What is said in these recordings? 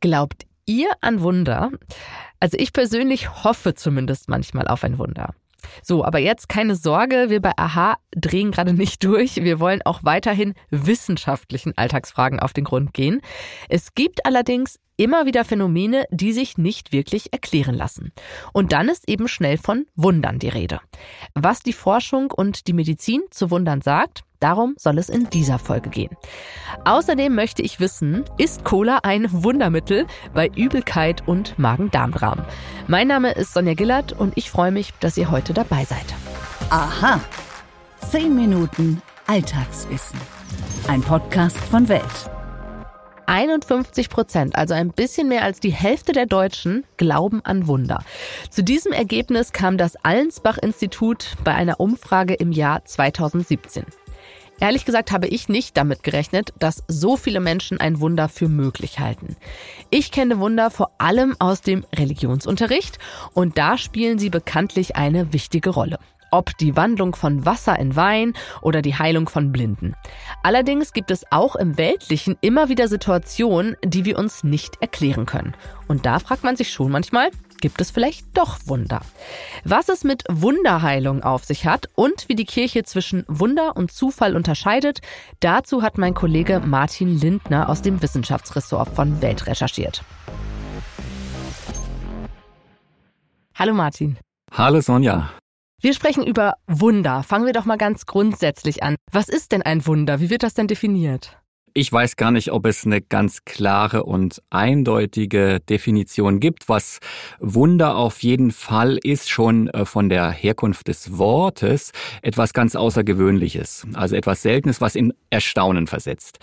Glaubt ihr an Wunder? Also ich persönlich hoffe zumindest manchmal auf ein Wunder. So, aber jetzt keine Sorge, wir bei Aha drehen gerade nicht durch. Wir wollen auch weiterhin wissenschaftlichen Alltagsfragen auf den Grund gehen. Es gibt allerdings immer wieder Phänomene, die sich nicht wirklich erklären lassen. Und dann ist eben schnell von Wundern die Rede. Was die Forschung und die Medizin zu Wundern sagt, Darum soll es in dieser Folge gehen. Außerdem möchte ich wissen, ist Cola ein Wundermittel bei Übelkeit und Magen-Darm-Dramen? Mein Name ist Sonja Gillert und ich freue mich, dass ihr heute dabei seid. Aha. Zehn Minuten Alltagswissen. Ein Podcast von Welt. 51 Prozent, also ein bisschen mehr als die Hälfte der Deutschen, glauben an Wunder. Zu diesem Ergebnis kam das Allensbach-Institut bei einer Umfrage im Jahr 2017. Ehrlich gesagt habe ich nicht damit gerechnet, dass so viele Menschen ein Wunder für möglich halten. Ich kenne Wunder vor allem aus dem Religionsunterricht und da spielen sie bekanntlich eine wichtige Rolle ob die Wandlung von Wasser in Wein oder die Heilung von Blinden. Allerdings gibt es auch im Weltlichen immer wieder Situationen, die wir uns nicht erklären können. Und da fragt man sich schon manchmal, gibt es vielleicht doch Wunder. Was es mit Wunderheilung auf sich hat und wie die Kirche zwischen Wunder und Zufall unterscheidet, dazu hat mein Kollege Martin Lindner aus dem Wissenschaftsressort von Welt recherchiert. Hallo Martin. Hallo Sonja. Wir sprechen über Wunder. Fangen wir doch mal ganz grundsätzlich an. Was ist denn ein Wunder? Wie wird das denn definiert? Ich weiß gar nicht, ob es eine ganz klare und eindeutige Definition gibt. Was Wunder auf jeden Fall ist, schon äh, von der Herkunft des Wortes, etwas ganz Außergewöhnliches. Also etwas Seltenes, was in Erstaunen versetzt.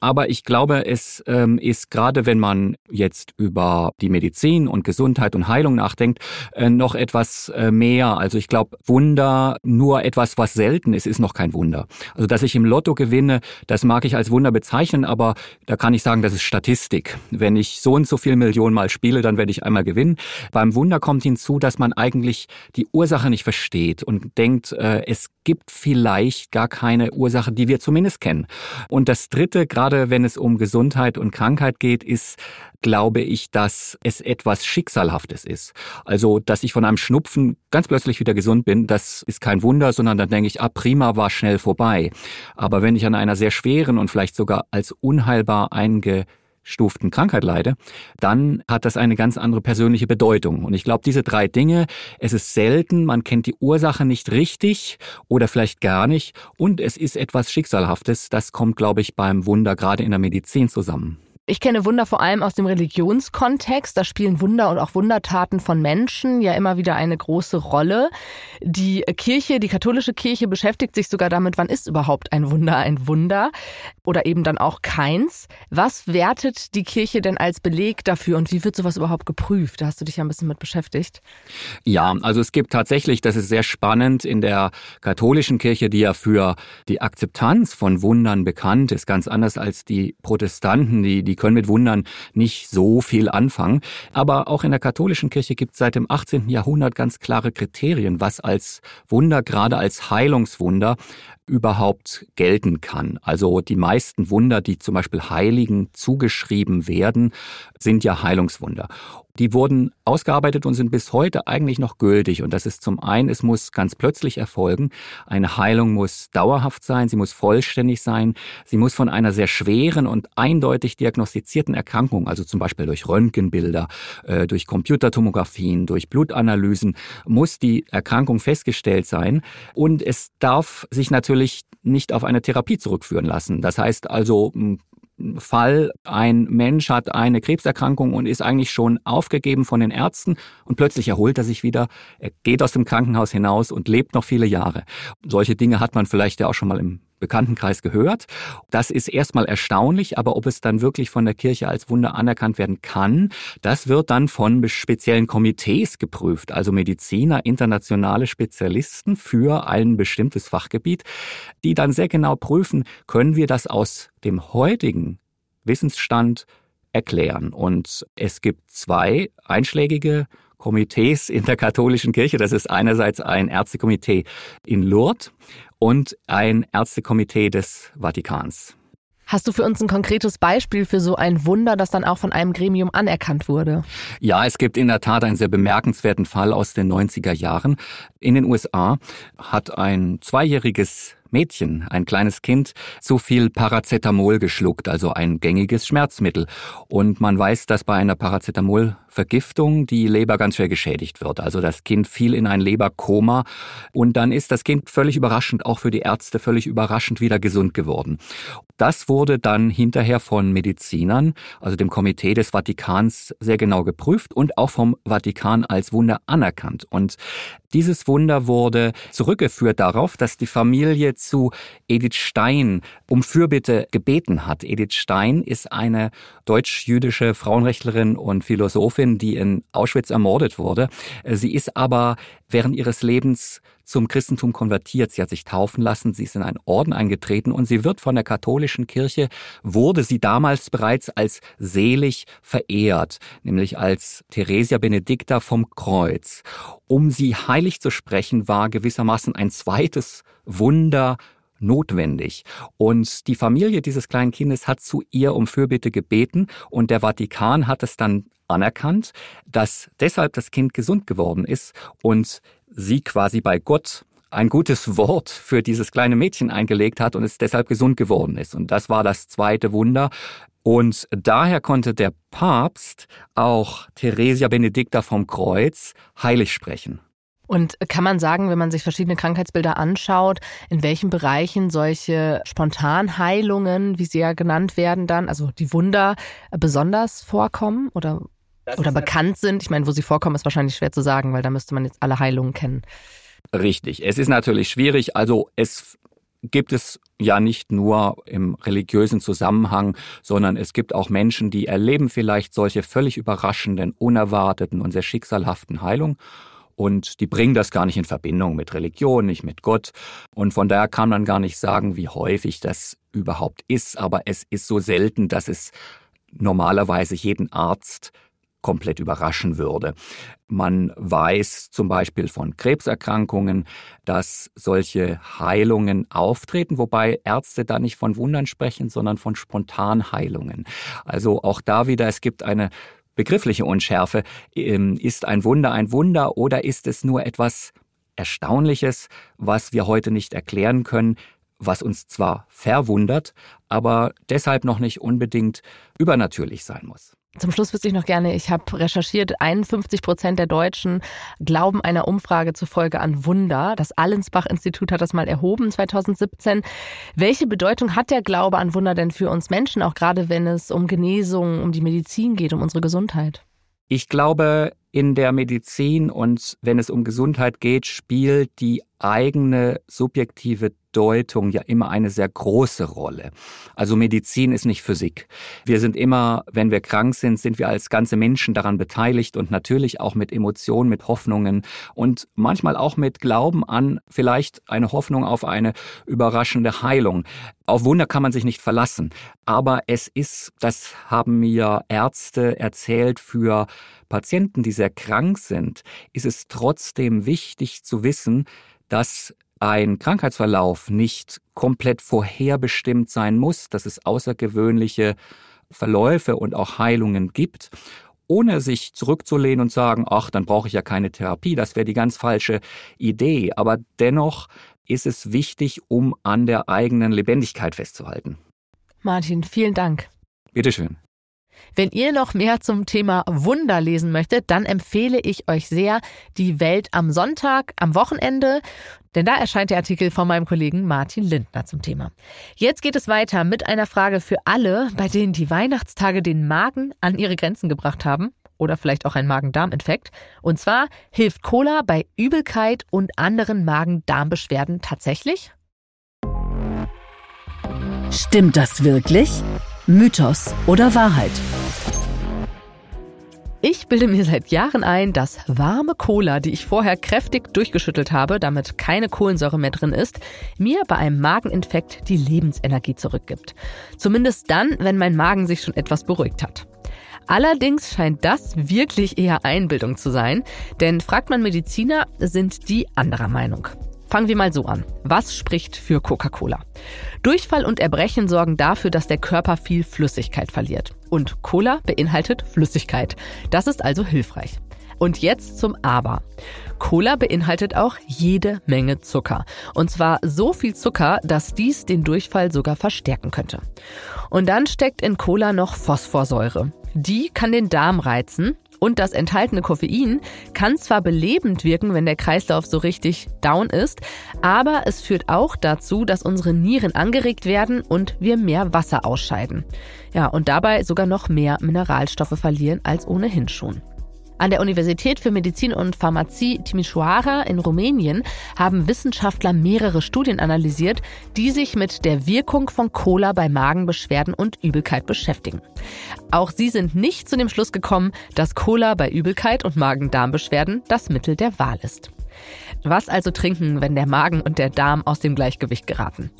Aber ich glaube, es ähm, ist gerade, wenn man jetzt über die Medizin und Gesundheit und Heilung nachdenkt, äh, noch etwas äh, mehr. Also ich glaube, Wunder, nur etwas, was selten ist, ist noch kein Wunder. Also dass ich im Lotto gewinne, das mag ich als Wunder bezeichnen bezeichnen, aber da kann ich sagen, das ist Statistik. Wenn ich so und so viel Millionen Mal spiele, dann werde ich einmal gewinnen. Beim Wunder kommt hinzu, dass man eigentlich die Ursache nicht versteht und denkt, äh, es gibt vielleicht gar keine Ursache, die wir zumindest kennen. Und das Dritte, gerade wenn es um Gesundheit und Krankheit geht, ist, glaube ich, dass es etwas Schicksalhaftes ist. Also, dass ich von einem Schnupfen ganz plötzlich wieder gesund bin, das ist kein Wunder, sondern dann denke ich, ah, prima, war schnell vorbei. Aber wenn ich an einer sehr schweren und vielleicht sogar als unheilbar einge Stuften Krankheit leide, dann hat das eine ganz andere persönliche Bedeutung. Und ich glaube, diese drei Dinge, es ist selten, man kennt die Ursache nicht richtig oder vielleicht gar nicht und es ist etwas Schicksalhaftes, das kommt, glaube ich, beim Wunder gerade in der Medizin zusammen. Ich kenne Wunder vor allem aus dem Religionskontext. Da spielen Wunder und auch Wundertaten von Menschen ja immer wieder eine große Rolle. Die Kirche, die katholische Kirche beschäftigt sich sogar damit, wann ist überhaupt ein Wunder ein Wunder oder eben dann auch keins. Was wertet die Kirche denn als Beleg dafür und wie wird sowas überhaupt geprüft? Da hast du dich ja ein bisschen mit beschäftigt. Ja, also es gibt tatsächlich, das ist sehr spannend, in der katholischen Kirche, die ja für die Akzeptanz von Wundern bekannt ist, ganz anders als die Protestanten, die die können mit Wundern nicht so viel anfangen. Aber auch in der katholischen Kirche gibt es seit dem 18. Jahrhundert ganz klare Kriterien, was als Wunder, gerade als Heilungswunder, überhaupt gelten kann. Also die meisten Wunder, die zum Beispiel Heiligen zugeschrieben werden, sind ja Heilungswunder. Die wurden ausgearbeitet und sind bis heute eigentlich noch gültig. Und das ist zum einen, es muss ganz plötzlich erfolgen. Eine Heilung muss dauerhaft sein, sie muss vollständig sein, sie muss von einer sehr schweren und eindeutig diagnostizierten Erkrankung, also zum Beispiel durch Röntgenbilder, äh, durch Computertomographien, durch Blutanalysen, muss die Erkrankung festgestellt sein. Und es darf sich natürlich nicht auf eine Therapie zurückführen lassen. Das heißt also, Fall, ein Mensch hat eine Krebserkrankung und ist eigentlich schon aufgegeben von den Ärzten und plötzlich erholt er sich wieder, er geht aus dem Krankenhaus hinaus und lebt noch viele Jahre. Solche Dinge hat man vielleicht ja auch schon mal im Bekanntenkreis gehört. Das ist erstmal erstaunlich, aber ob es dann wirklich von der Kirche als Wunder anerkannt werden kann, das wird dann von speziellen Komitees geprüft, also Mediziner, internationale Spezialisten für ein bestimmtes Fachgebiet, die dann sehr genau prüfen, können wir das aus dem heutigen Wissensstand erklären. Und es gibt zwei einschlägige Komitees in der katholischen Kirche. Das ist einerseits ein Ärztekomitee in Lourdes und ein Ärztekomitee des Vatikans. Hast du für uns ein konkretes Beispiel für so ein Wunder, das dann auch von einem Gremium anerkannt wurde? Ja, es gibt in der Tat einen sehr bemerkenswerten Fall aus den 90er Jahren. In den USA hat ein zweijähriges Mädchen, ein kleines Kind, zu viel Paracetamol geschluckt, also ein gängiges Schmerzmittel. Und man weiß, dass bei einer Paracetamolvergiftung die Leber ganz schwer geschädigt wird. Also das Kind fiel in ein Leberkoma und dann ist das Kind völlig überraschend, auch für die Ärzte völlig überraschend wieder gesund geworden. Das wurde dann hinterher von Medizinern, also dem Komitee des Vatikans, sehr genau geprüft und auch vom Vatikan als Wunder anerkannt. Und dieses Wunder wurde zurückgeführt darauf, dass die Familie zu Edith Stein um Fürbitte gebeten hat. Edith Stein ist eine deutsch-jüdische Frauenrechtlerin und Philosophin, die in Auschwitz ermordet wurde. Sie ist aber während ihres Lebens zum Christentum konvertiert. Sie hat sich taufen lassen, sie ist in einen Orden eingetreten und sie wird von der katholischen Kirche, wurde sie damals bereits als selig verehrt, nämlich als Theresia Benedicta vom Kreuz. Um sie heilig zu sprechen, war gewissermaßen ein zweites Wunder notwendig. Und die Familie dieses kleinen Kindes hat zu ihr um Fürbitte gebeten und der Vatikan hat es dann anerkannt, dass deshalb das Kind gesund geworden ist und sie quasi bei Gott ein gutes Wort für dieses kleine Mädchen eingelegt hat und es deshalb gesund geworden ist. Und das war das zweite Wunder. Und daher konnte der Papst auch Theresia Benedicta vom Kreuz heilig sprechen. Und kann man sagen, wenn man sich verschiedene Krankheitsbilder anschaut, in welchen Bereichen solche Spontanheilungen, wie sie ja genannt werden, dann, also die Wunder, besonders vorkommen oder das oder bekannt sind. Ich meine, wo sie vorkommen, ist wahrscheinlich schwer zu sagen, weil da müsste man jetzt alle Heilungen kennen. Richtig. Es ist natürlich schwierig. Also es gibt es ja nicht nur im religiösen Zusammenhang, sondern es gibt auch Menschen, die erleben vielleicht solche völlig überraschenden, unerwarteten und sehr schicksalhaften Heilungen. Und die bringen das gar nicht in Verbindung mit Religion, nicht mit Gott. Und von daher kann man gar nicht sagen, wie häufig das überhaupt ist. Aber es ist so selten, dass es normalerweise jeden Arzt komplett überraschen würde. Man weiß zum Beispiel von Krebserkrankungen, dass solche Heilungen auftreten, wobei Ärzte da nicht von Wundern sprechen, sondern von Spontanheilungen. Also auch da wieder, es gibt eine begriffliche Unschärfe. Ähm, ist ein Wunder ein Wunder oder ist es nur etwas Erstaunliches, was wir heute nicht erklären können, was uns zwar verwundert, aber deshalb noch nicht unbedingt übernatürlich sein muss. Zum Schluss wüsste ich noch gerne, ich habe recherchiert, 51 Prozent der Deutschen glauben einer Umfrage zufolge an Wunder. Das Allensbach-Institut hat das mal erhoben 2017. Welche Bedeutung hat der Glaube an Wunder denn für uns Menschen, auch gerade wenn es um Genesung, um die Medizin geht, um unsere Gesundheit? Ich glaube, in der Medizin und wenn es um Gesundheit geht, spielt die eigene subjektive Deutung ja immer eine sehr große Rolle. Also Medizin ist nicht Physik. Wir sind immer, wenn wir krank sind, sind wir als ganze Menschen daran beteiligt und natürlich auch mit Emotionen, mit Hoffnungen und manchmal auch mit Glauben an vielleicht eine Hoffnung auf eine überraschende Heilung. Auf Wunder kann man sich nicht verlassen. Aber es ist, das haben mir Ärzte erzählt, für Patienten, die sehr krank sind, ist es trotzdem wichtig zu wissen, dass ein Krankheitsverlauf nicht komplett vorherbestimmt sein muss, dass es außergewöhnliche Verläufe und auch Heilungen gibt, ohne sich zurückzulehnen und sagen, ach, dann brauche ich ja keine Therapie, das wäre die ganz falsche Idee. Aber dennoch ist es wichtig, um an der eigenen Lebendigkeit festzuhalten. Martin, vielen Dank. Bitteschön. Wenn ihr noch mehr zum Thema Wunder lesen möchtet, dann empfehle ich euch sehr die Welt am Sonntag, am Wochenende, denn da erscheint der Artikel von meinem Kollegen Martin Lindner zum Thema. Jetzt geht es weiter mit einer Frage für alle, bei denen die Weihnachtstage den Magen an ihre Grenzen gebracht haben oder vielleicht auch ein Magen-Darm-Infekt. Und zwar hilft Cola bei Übelkeit und anderen Magen-Darm-Beschwerden tatsächlich? Stimmt das wirklich? Mythos oder Wahrheit? Ich bilde mir seit Jahren ein, dass warme Cola, die ich vorher kräftig durchgeschüttelt habe, damit keine Kohlensäure mehr drin ist, mir bei einem Mageninfekt die Lebensenergie zurückgibt. Zumindest dann, wenn mein Magen sich schon etwas beruhigt hat. Allerdings scheint das wirklich eher Einbildung zu sein, denn fragt man Mediziner, sind die anderer Meinung. Fangen wir mal so an. Was spricht für Coca-Cola? Durchfall und Erbrechen sorgen dafür, dass der Körper viel Flüssigkeit verliert. Und Cola beinhaltet Flüssigkeit. Das ist also hilfreich. Und jetzt zum Aber. Cola beinhaltet auch jede Menge Zucker. Und zwar so viel Zucker, dass dies den Durchfall sogar verstärken könnte. Und dann steckt in Cola noch Phosphorsäure. Die kann den Darm reizen und das enthaltene Koffein kann zwar belebend wirken, wenn der Kreislauf so richtig down ist, aber es führt auch dazu, dass unsere Nieren angeregt werden und wir mehr Wasser ausscheiden. Ja, und dabei sogar noch mehr Mineralstoffe verlieren als ohnehin schon. An der Universität für Medizin und Pharmazie Timișoara in Rumänien haben Wissenschaftler mehrere Studien analysiert, die sich mit der Wirkung von Cola bei Magenbeschwerden und Übelkeit beschäftigen. Auch sie sind nicht zu dem Schluss gekommen, dass Cola bei Übelkeit und Magen-Darm-Beschwerden das Mittel der Wahl ist. Was also trinken, wenn der Magen und der Darm aus dem Gleichgewicht geraten?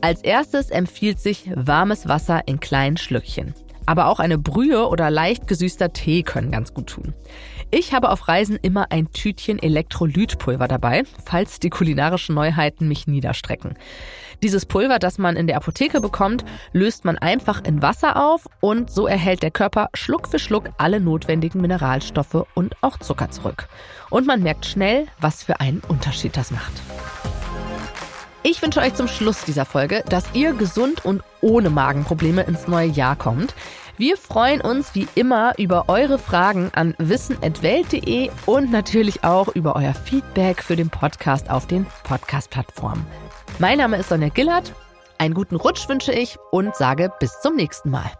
Als erstes empfiehlt sich warmes Wasser in kleinen Schlückchen. Aber auch eine Brühe oder leicht gesüßter Tee können ganz gut tun. Ich habe auf Reisen immer ein Tütchen Elektrolytpulver dabei, falls die kulinarischen Neuheiten mich niederstrecken. Dieses Pulver, das man in der Apotheke bekommt, löst man einfach in Wasser auf und so erhält der Körper Schluck für Schluck alle notwendigen Mineralstoffe und auch Zucker zurück. Und man merkt schnell, was für einen Unterschied das macht. Ich wünsche euch zum Schluss dieser Folge, dass ihr gesund und ohne Magenprobleme ins neue Jahr kommt. Wir freuen uns wie immer über eure Fragen an wissen.welt.de und natürlich auch über euer Feedback für den Podcast auf den Podcast-Plattformen. Mein Name ist Sonja Gillert. Einen guten Rutsch wünsche ich und sage bis zum nächsten Mal.